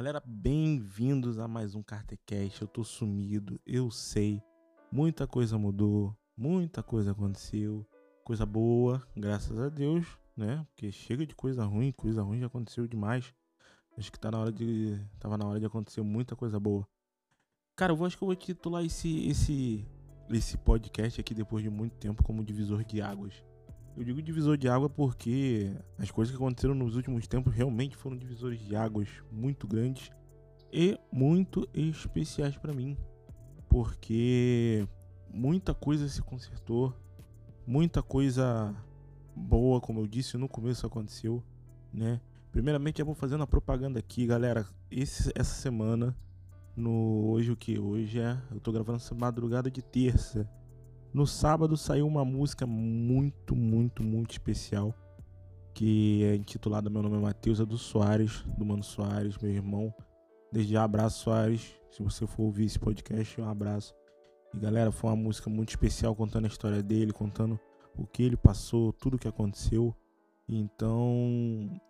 Galera, bem-vindos a mais um Cartecast. Eu tô sumido, eu sei. Muita coisa mudou, muita coisa aconteceu. Coisa boa, graças a Deus, né? Porque chega de coisa ruim, coisa ruim já aconteceu demais. Acho que tá na hora de. Tava na hora de acontecer muita coisa boa. Cara, eu acho que eu vou titular esse, esse, esse podcast aqui depois de muito tempo como divisor de águas. Eu digo divisor de água porque as coisas que aconteceram nos últimos tempos realmente foram divisores de águas muito grandes e muito especiais para mim. Porque muita coisa se consertou, muita coisa boa, como eu disse no começo, aconteceu, né? Primeiramente, eu vou fazendo a propaganda aqui, galera. Esse, essa semana, no hoje o que? Hoje é. Eu tô gravando essa madrugada de terça. No sábado saiu uma música muito, muito, muito especial. Que é intitulada Meu Nome é Matheus, é do Soares, do Mano Soares, meu irmão. Desde já, abraço, Soares. Se você for ouvir esse podcast, um abraço. E galera, foi uma música muito especial contando a história dele, contando o que ele passou, tudo o que aconteceu. Então,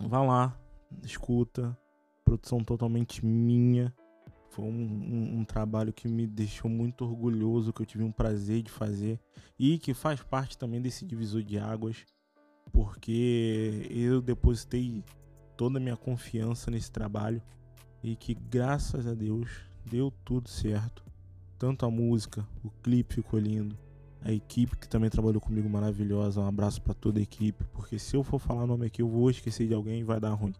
vá lá, escuta. Produção totalmente minha. Foi um, um, um, trabalho que me deixou muito orgulhoso, que eu tive um prazer de fazer e que faz parte também desse divisor de águas, porque eu depositei toda a minha confiança nesse trabalho e que graças a Deus deu tudo certo. Tanto a música, o clipe ficou lindo, a equipe que também trabalhou comigo maravilhosa. Um abraço para toda a equipe, porque se eu for falar nome aqui eu vou esquecer de alguém e vai dar ruim.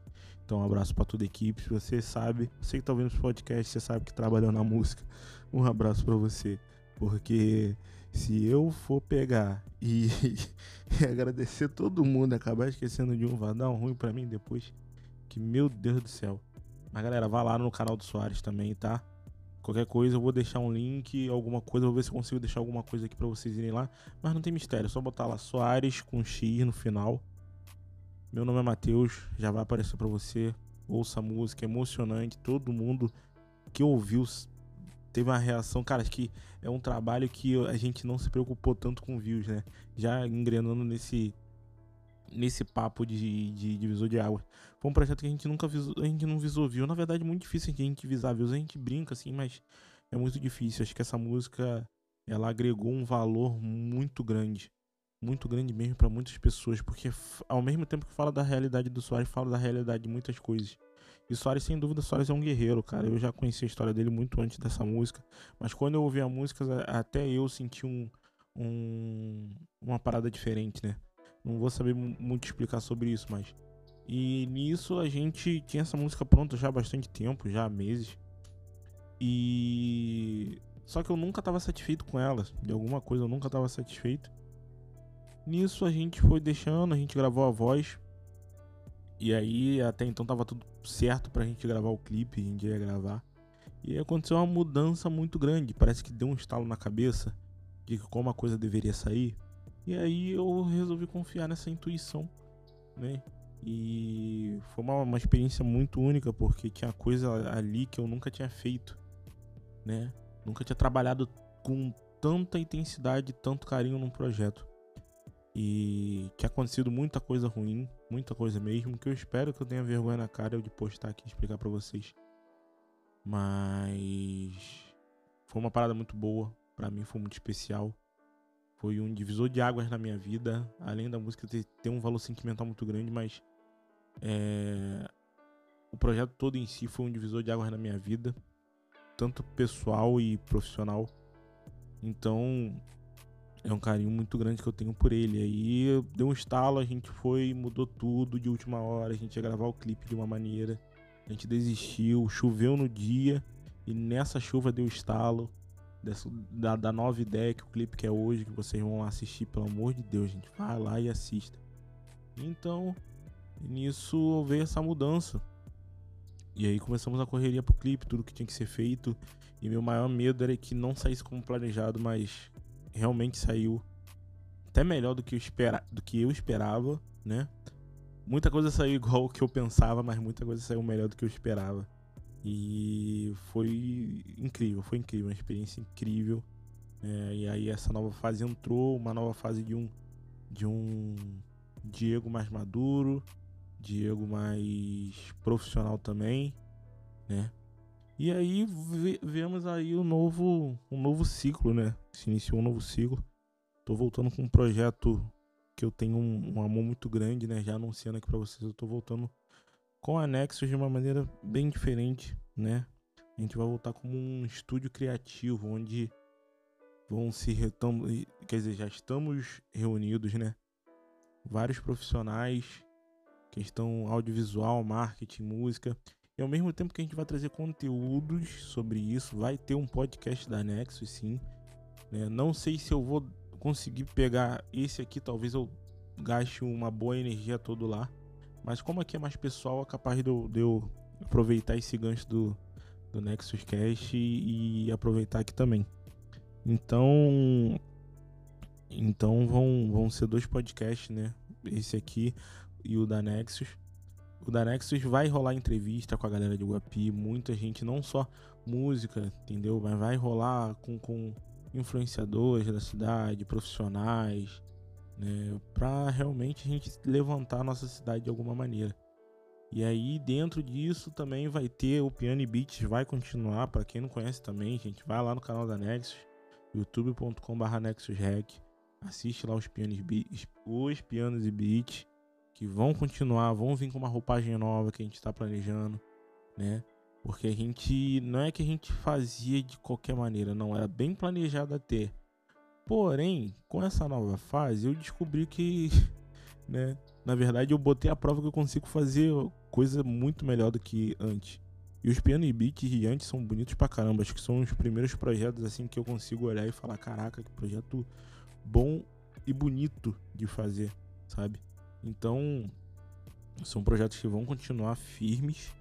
Então, um abraço para toda a equipe. Se você sabe, você que tá ouvindo esse podcast, você sabe que trabalhou na música. Um abraço para você, porque se eu for pegar e, e, agradecer todo mundo, acabar esquecendo de um, vai dar um ruim para mim depois. Que meu Deus do céu. Mas galera, vá lá no canal do Soares também, tá? Qualquer coisa eu vou deixar um link, alguma coisa, vou ver se consigo deixar alguma coisa aqui para vocês irem lá. Mas não tem mistério, é só botar lá Soares com X no final meu nome é Matheus, já vai aparecer para você. Ouça a música, é emocionante. Todo mundo que ouviu teve uma reação. Cara, acho que é um trabalho que a gente não se preocupou tanto com views, né? Já engrenando nesse nesse papo de, de divisor de água. Foi um projeto que a gente nunca visou, a gente não visou view. Na verdade, é muito difícil a gente visar views. A gente brinca assim, mas é muito difícil. Acho que essa música ela agregou um valor muito grande muito grande mesmo para muitas pessoas, porque ao mesmo tempo que fala da realidade do Soares, fala da realidade de muitas coisas. E Soares, sem dúvida, Soares é um guerreiro, cara. Eu já conheci a história dele muito antes dessa música, mas quando eu ouvi a música, até eu senti um, um uma parada diferente, né? Não vou saber muito explicar sobre isso, mas e nisso a gente tinha essa música pronta já há bastante tempo, já há meses. E só que eu nunca estava satisfeito com ela, de alguma coisa eu nunca estava satisfeito. Nisso a gente foi deixando, a gente gravou a voz. E aí até então tava tudo certo pra gente gravar o clipe, a gente ia gravar. E aconteceu uma mudança muito grande, parece que deu um estalo na cabeça de como a coisa deveria sair. E aí eu resolvi confiar nessa intuição, né? E foi uma, uma experiência muito única porque tinha coisa ali que eu nunca tinha feito, né? Nunca tinha trabalhado com tanta intensidade, tanto carinho num projeto e tinha acontecido muita coisa ruim, muita coisa mesmo, que eu espero que eu tenha vergonha na cara de postar aqui e explicar para vocês. Mas foi uma parada muito boa, para mim foi muito especial. Foi um divisor de águas na minha vida, além da música ter, ter um valor sentimental muito grande, mas é, o projeto todo em si foi um divisor de águas na minha vida, tanto pessoal e profissional. Então, é um carinho muito grande que eu tenho por ele. Aí deu um estalo, a gente foi, mudou tudo de última hora, a gente ia gravar o clipe de uma maneira. A gente desistiu, choveu no dia e nessa chuva deu estalo dessa, da, da nova ideia que o clipe que é hoje, que vocês vão assistir, pelo amor de Deus, gente. Vai lá e assista. Então, nisso veio essa mudança. E aí começamos a correria pro clipe, tudo que tinha que ser feito. E meu maior medo era que não saísse como planejado, mas realmente saiu até melhor do que eu, espera, do que eu esperava, né? Muita coisa saiu igual o que eu pensava, mas muita coisa saiu melhor do que eu esperava. E foi incrível, foi incrível, uma experiência incrível. É, e aí essa nova fase entrou, uma nova fase de um de um Diego mais maduro, Diego mais profissional também, né? E aí vemos aí o novo, um novo ciclo, né? Se iniciou um novo ciclo. Tô voltando com um projeto que eu tenho um, um amor muito grande, né? Já anunciando aqui para vocês, eu tô voltando com anexos de uma maneira bem diferente, né? A gente vai voltar como um estúdio criativo, onde vão se retom... quer dizer, já estamos reunidos, né? Vários profissionais, questão audiovisual, marketing, música, e ao mesmo tempo que a gente vai trazer conteúdos sobre isso, vai ter um podcast da Nexus, sim. Né? Não sei se eu vou conseguir pegar esse aqui, talvez eu gaste uma boa energia todo lá. Mas como aqui é mais pessoal, é capaz de eu, de eu aproveitar esse gancho do, do Nexus Cast e, e aproveitar aqui também. Então, então vão, vão ser dois podcasts, né? Esse aqui e o da Nexus. O da Nexus vai rolar entrevista com a galera de Guapi, muita gente, não só música, entendeu? Mas vai rolar com, com influenciadores da cidade, profissionais, né? Pra realmente a gente levantar a nossa cidade de alguma maneira. E aí, dentro disso, também vai ter o Piano Beats, vai continuar. Para quem não conhece também, gente, vai lá no canal da Nexus, youtube.com.br NexusRec, assiste lá os pianos, os pianos e beats que vão continuar, vão vir com uma roupagem nova que a gente está planejando, né? Porque a gente não é que a gente fazia de qualquer maneira, não era bem planejado até. Porém, com essa nova fase, eu descobri que, né, na verdade eu botei a prova que eu consigo fazer coisa muito melhor do que antes. E os piano e beat de antes são bonitos pra caramba, acho que são os primeiros projetos assim que eu consigo olhar e falar, caraca, que projeto bom e bonito de fazer, sabe? Então, são projetos que vão continuar firmes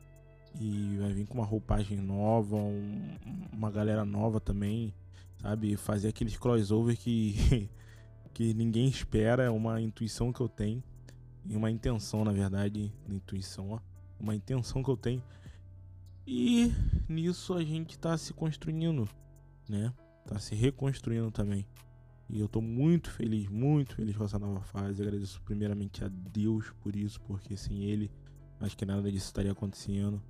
e vai vir com uma roupagem nova, um, uma galera nova também, sabe? Fazer aqueles crossover que, que ninguém espera, é uma intuição que eu tenho, e uma intenção, na verdade, intuição, ó, uma intenção que eu tenho. E nisso a gente tá se construindo, né? Tá se reconstruindo também. E eu tô muito feliz, muito feliz com essa nova fase. Agradeço primeiramente a Deus por isso, porque sem Ele, acho que nada disso estaria acontecendo.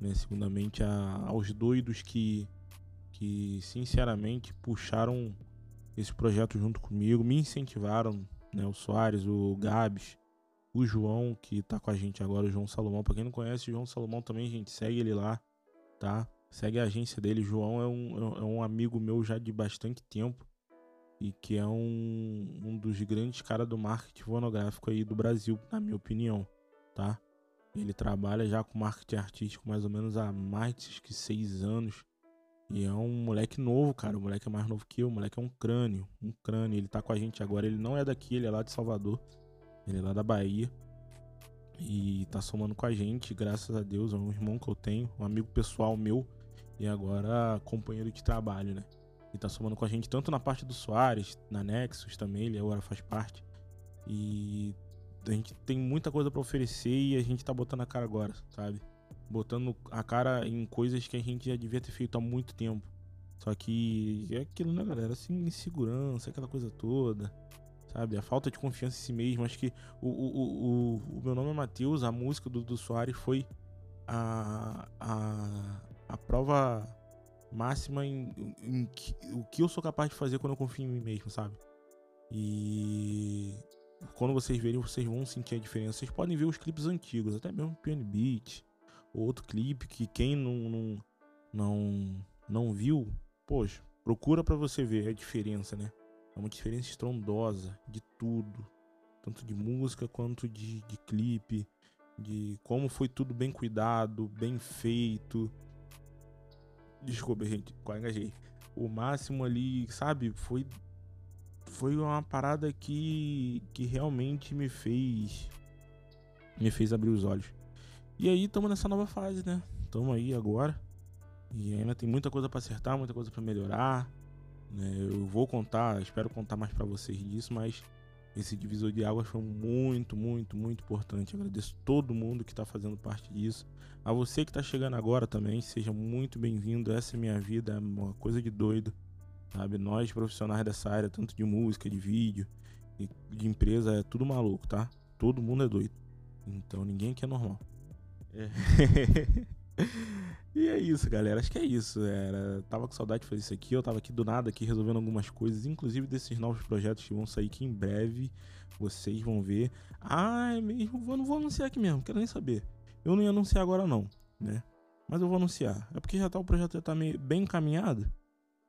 Né? Segundamente, a, aos doidos que, que, sinceramente, puxaram esse projeto junto comigo, me incentivaram. Né? O Soares, o Gabs, o João, que tá com a gente agora, o João Salomão. Pra quem não conhece, o João Salomão também, gente, segue ele lá, tá? Segue a agência dele. João é um, é um amigo meu já de bastante tempo e que é um, um dos grandes caras do marketing fonográfico aí do Brasil, na minha opinião, tá? Ele trabalha já com marketing artístico mais ou menos há mais de seis anos. E é um moleque novo, cara. O moleque é mais novo que eu. O moleque é um crânio. Um crânio. Ele tá com a gente agora. Ele não é daqui, ele é lá de Salvador. Ele é lá da Bahia. E tá somando com a gente, graças a Deus. É um irmão que eu tenho, um amigo pessoal meu. E agora companheiro de trabalho, né? e tá somando com a gente tanto na parte do Soares, na Nexus também, ele agora faz parte. E a gente tem muita coisa para oferecer e a gente tá botando a cara agora, sabe? Botando a cara em coisas que a gente já devia ter feito há muito tempo. Só que é aquilo, né, galera? Assim, insegurança, aquela coisa toda, sabe? A falta de confiança em si mesmo. Acho que o, o, o, o meu nome é Matheus, a música do, do Soares foi a, a, a prova máxima em, em, em, o que eu sou capaz de fazer quando eu confio em mim mesmo, sabe? E quando vocês verem, vocês vão sentir a diferença. Vocês podem ver os clipes antigos, até mesmo Piano Beat, outro clipe que quem não, não, não, não viu, poxa, procura para você ver a diferença, né? É uma diferença estrondosa de tudo, tanto de música quanto de, de clipe, de como foi tudo bem cuidado, bem feito Desculpa, gente, quase engajei. O máximo ali, sabe, foi foi uma parada que que realmente me fez me fez abrir os olhos. E aí estamos nessa nova fase, né? Estamos aí agora. E ainda tem muita coisa para acertar, muita coisa para melhorar. Né? Eu vou contar, espero contar mais para vocês disso, mas esse divisor de águas foi muito, muito, muito importante. agradeço todo mundo que está fazendo parte disso. A você que está chegando agora também, seja muito bem-vindo. Essa é minha vida, é uma coisa de doido. Sabe? Nós, profissionais dessa área, tanto de música, de vídeo, de empresa, é tudo maluco, tá? Todo mundo é doido. Então ninguém aqui é normal. E é isso, galera. Acho que é isso. Era, tava com saudade de fazer isso aqui. Eu tava aqui do nada aqui resolvendo algumas coisas, inclusive desses novos projetos que vão sair aqui em breve. Vocês vão ver. Ah, é mesmo. Vou, não vou anunciar aqui mesmo, quero nem saber. Eu não ia anunciar agora não, né? Mas eu vou anunciar. É porque já tá o projeto já tá meio, bem encaminhado.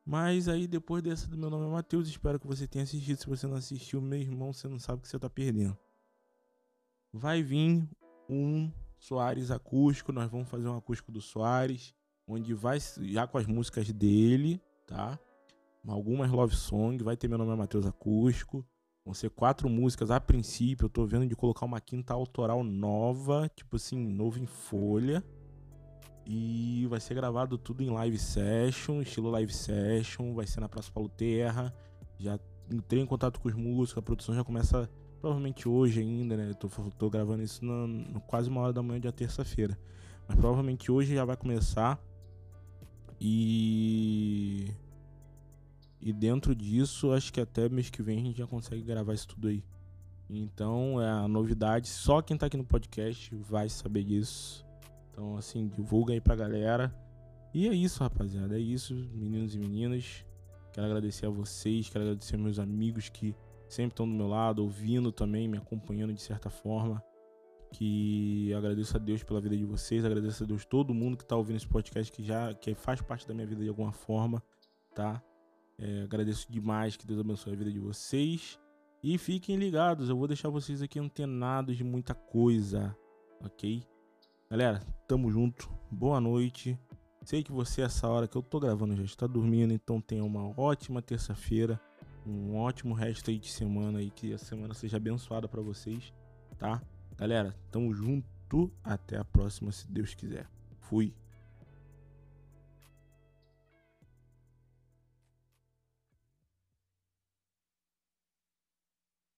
Mas aí depois dessa do meu nome é Matheus, espero que você tenha assistido. Se você não assistiu, meu irmão, você não sabe o que você tá perdendo. Vai vir um Soares acústico, nós vamos fazer um acústico do Soares, onde vai já com as músicas dele, tá? Algumas love song, vai ter meu nome é Matheus acústico. Vão ser quatro músicas a princípio. Eu tô vendo de colocar uma quinta autoral nova, tipo assim, novo em folha. E vai ser gravado tudo em live session, estilo live session. Vai ser na Praça Paulo Terra. Já entrei em contato com os músicos, a produção já começa provavelmente hoje ainda, né? Eu tô, tô gravando isso na quase uma hora da manhã de terça-feira. Mas provavelmente hoje já vai começar. E. E dentro disso, acho que até mês que vem a gente já consegue gravar isso tudo aí. Então é a novidade. Só quem tá aqui no podcast vai saber disso. Então, assim, divulga aí pra galera. E é isso, rapaziada. É isso, meninos e meninas. Quero agradecer a vocês, quero agradecer aos meus amigos que sempre estão do meu lado, ouvindo também, me acompanhando de certa forma. Que agradeço a Deus pela vida de vocês, agradeço a Deus todo mundo que está ouvindo esse podcast que já que faz parte da minha vida de alguma forma, tá? É, agradeço demais, que Deus abençoe a vida de vocês. E fiquem ligados, eu vou deixar vocês aqui antenados de muita coisa, ok? Galera, tamo junto, boa noite. Sei que você, essa hora que eu tô gravando, já está dormindo, então tenha uma ótima terça-feira um ótimo resto aí de semana e que a semana seja abençoada para vocês, tá? Galera, tamo junto, até a próxima se Deus quiser. Fui.